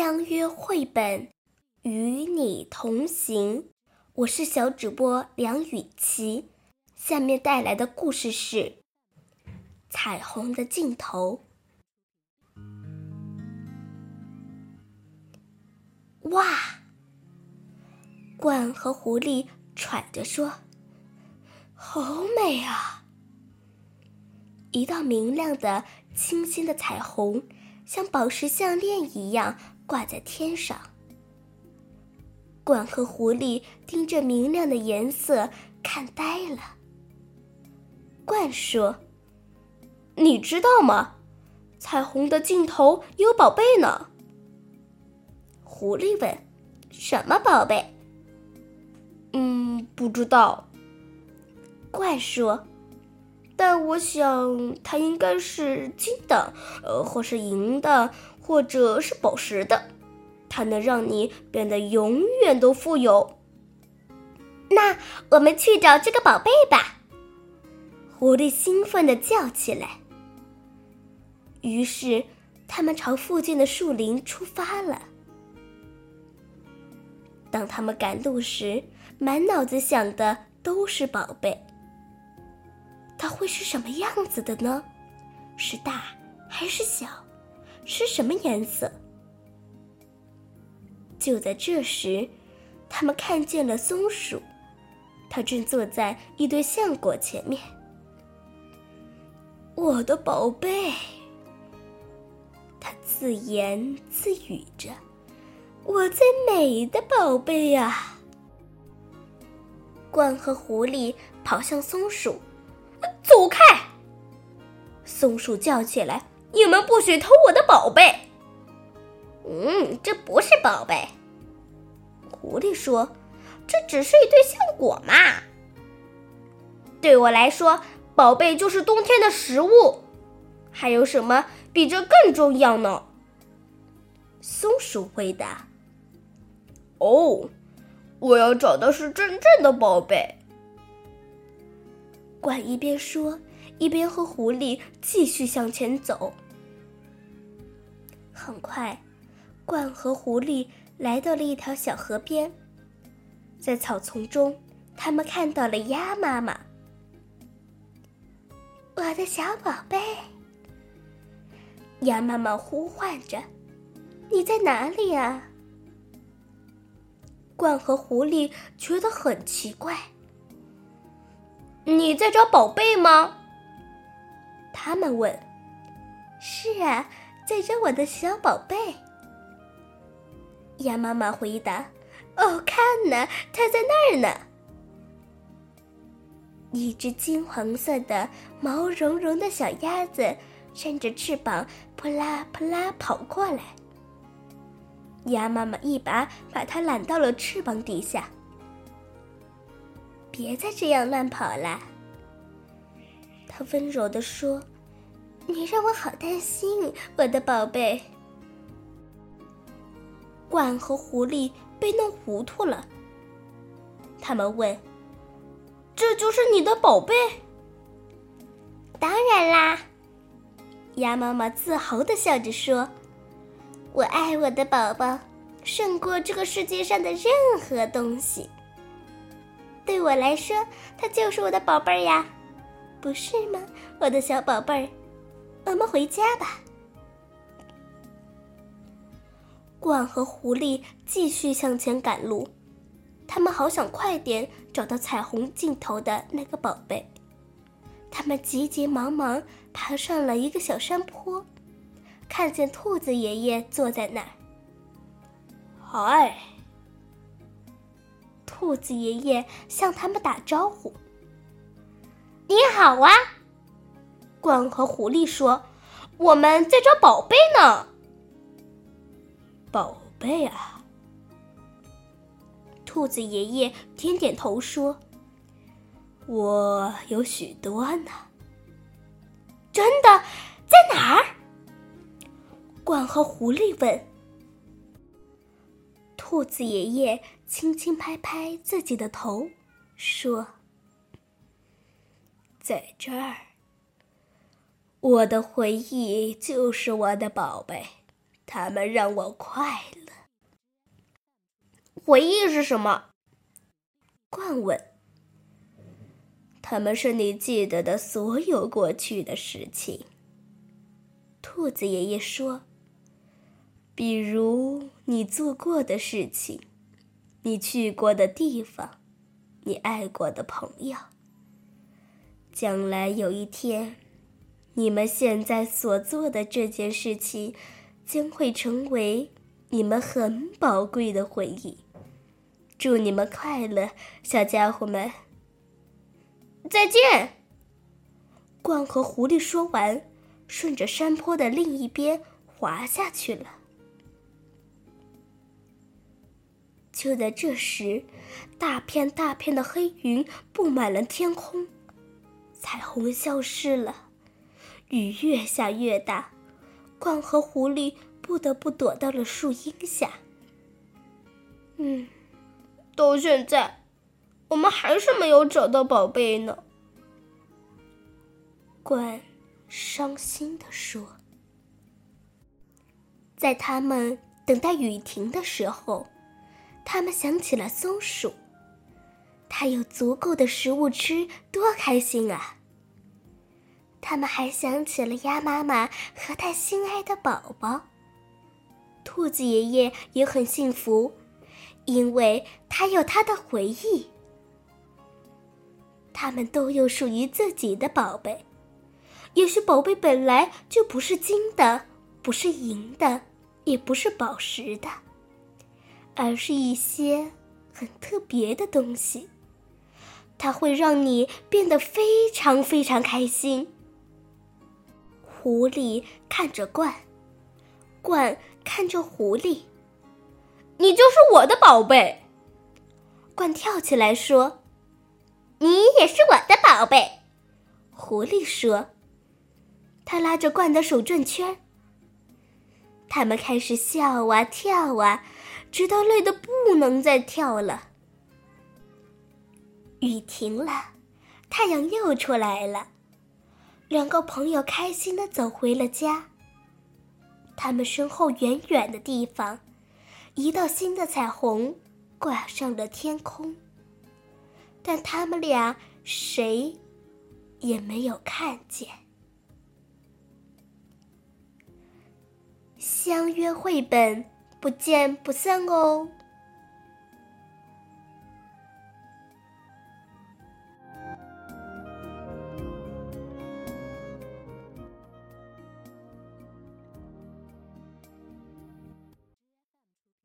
相约绘本，与你同行。我是小主播梁雨琪，下面带来的故事是《彩虹的尽头》。哇！鹳和狐狸喘着说：“好美啊！”一道明亮的、清新的彩虹。像宝石项链一样挂在天上。鹳和狐狸盯着明亮的颜色看呆了。鹳说：“你知道吗？彩虹的尽头有宝贝呢。”狐狸问：“什么宝贝？”“嗯，不知道。”鹳说。但我想，它应该是金的，呃，或是银的，或者是宝石的。它能让你变得永远都富有。那我们去找这个宝贝吧！狐狸兴奋地叫起来。于是，他们朝附近的树林出发了。当他们赶路时，满脑子想的都是宝贝。它会是什么样子的呢？是大还是小？是什么颜色？就在这时，他们看见了松鼠，它正坐在一堆橡果前面。我的宝贝，它自言自语着：“我最美的宝贝呀！”獾和狐狸跑向松鼠。走开！松鼠叫起来：“你们不许偷我的宝贝！”嗯，这不是宝贝。狐狸说：“这只是一堆橡果嘛。”对我来说，宝贝就是冬天的食物。还有什么比这更重要呢？松鼠回答：“哦，我要找的是真正的宝贝。”鹳一边说，一边和狐狸继续向前走。很快，鹳和狐狸来到了一条小河边。在草丛中，他们看到了鸭妈妈。我的小宝贝，鸭妈妈呼唤着：“你在哪里呀？”鹳和狐狸觉得很奇怪。你在找宝贝吗？他们问。是啊，在找我的小宝贝。鸭妈妈回答。哦，看呢，它在那儿呢。一只金黄色的、毛茸茸的小鸭子扇着翅膀，扑啦扑啦跑过来。鸭妈妈一把把它揽到了翅膀底下。别再这样乱跑了，他温柔地说：“你让我好担心，我的宝贝。”鹳和狐狸被弄糊涂了。他们问：“这就是你的宝贝？”“当然啦！”鸭妈妈自豪的笑着说：“我爱我的宝宝，胜过这个世界上的任何东西。”对我来说，它就是我的宝贝儿呀，不是吗，我的小宝贝儿？我们回家吧。鹳和狐狸继续向前赶路，他们好想快点找到彩虹尽头的那个宝贝。他们急急忙忙爬上了一个小山坡，看见兔子爷爷坐在那儿。嗨。兔子爷爷向他们打招呼：“你好啊！”鹳和狐狸说：“我们在找宝贝呢。”宝贝啊！兔子爷爷点点头说：“我有许多呢。”真的？在哪儿？鹳和狐狸问。兔子爷爷轻轻拍拍自己的头，说：“在这儿，我的回忆就是我的宝贝，他们让我快乐。回忆是什么？冠问。他们是你记得的所有过去的事情。兔子爷爷说：“比如你做过的事情，你去过的地方，你爱过的朋友。将来有一天，你们现在所做的这件事情，将会成为你们很宝贵的回忆。祝你们快乐，小家伙们！再见。”鹳和狐狸说完。顺着山坡的另一边滑下去了。就在这时，大片大片的黑云布满了天空，彩虹消失了，雨越下越大，鹳和狐狸不得不躲到了树荫下。嗯，到现在，我们还是没有找到宝贝呢。鹳。伤心地说：“在他们等待雨停的时候，他们想起了松鼠。它有足够的食物吃，多开心啊！他们还想起了鸭妈妈和他心爱的宝宝。兔子爷爷也很幸福，因为他有他的回忆。他们都有属于自己的宝贝。”也许宝贝本来就不是金的，不是银的，也不是宝石的，而是一些很特别的东西。它会让你变得非常非常开心。狐狸看着鹳，鹳看着狐狸，你就是我的宝贝。鹳跳起来说：“你也是我的宝贝。”狐狸说。他拉着鹳的手转圈，他们开始笑啊跳啊，直到累得不能再跳了。雨停了，太阳又出来了，两个朋友开心的走回了家。他们身后远远的地方，一道新的彩虹挂上了天空，但他们俩谁也没有看见。相约绘本，不见不散哦。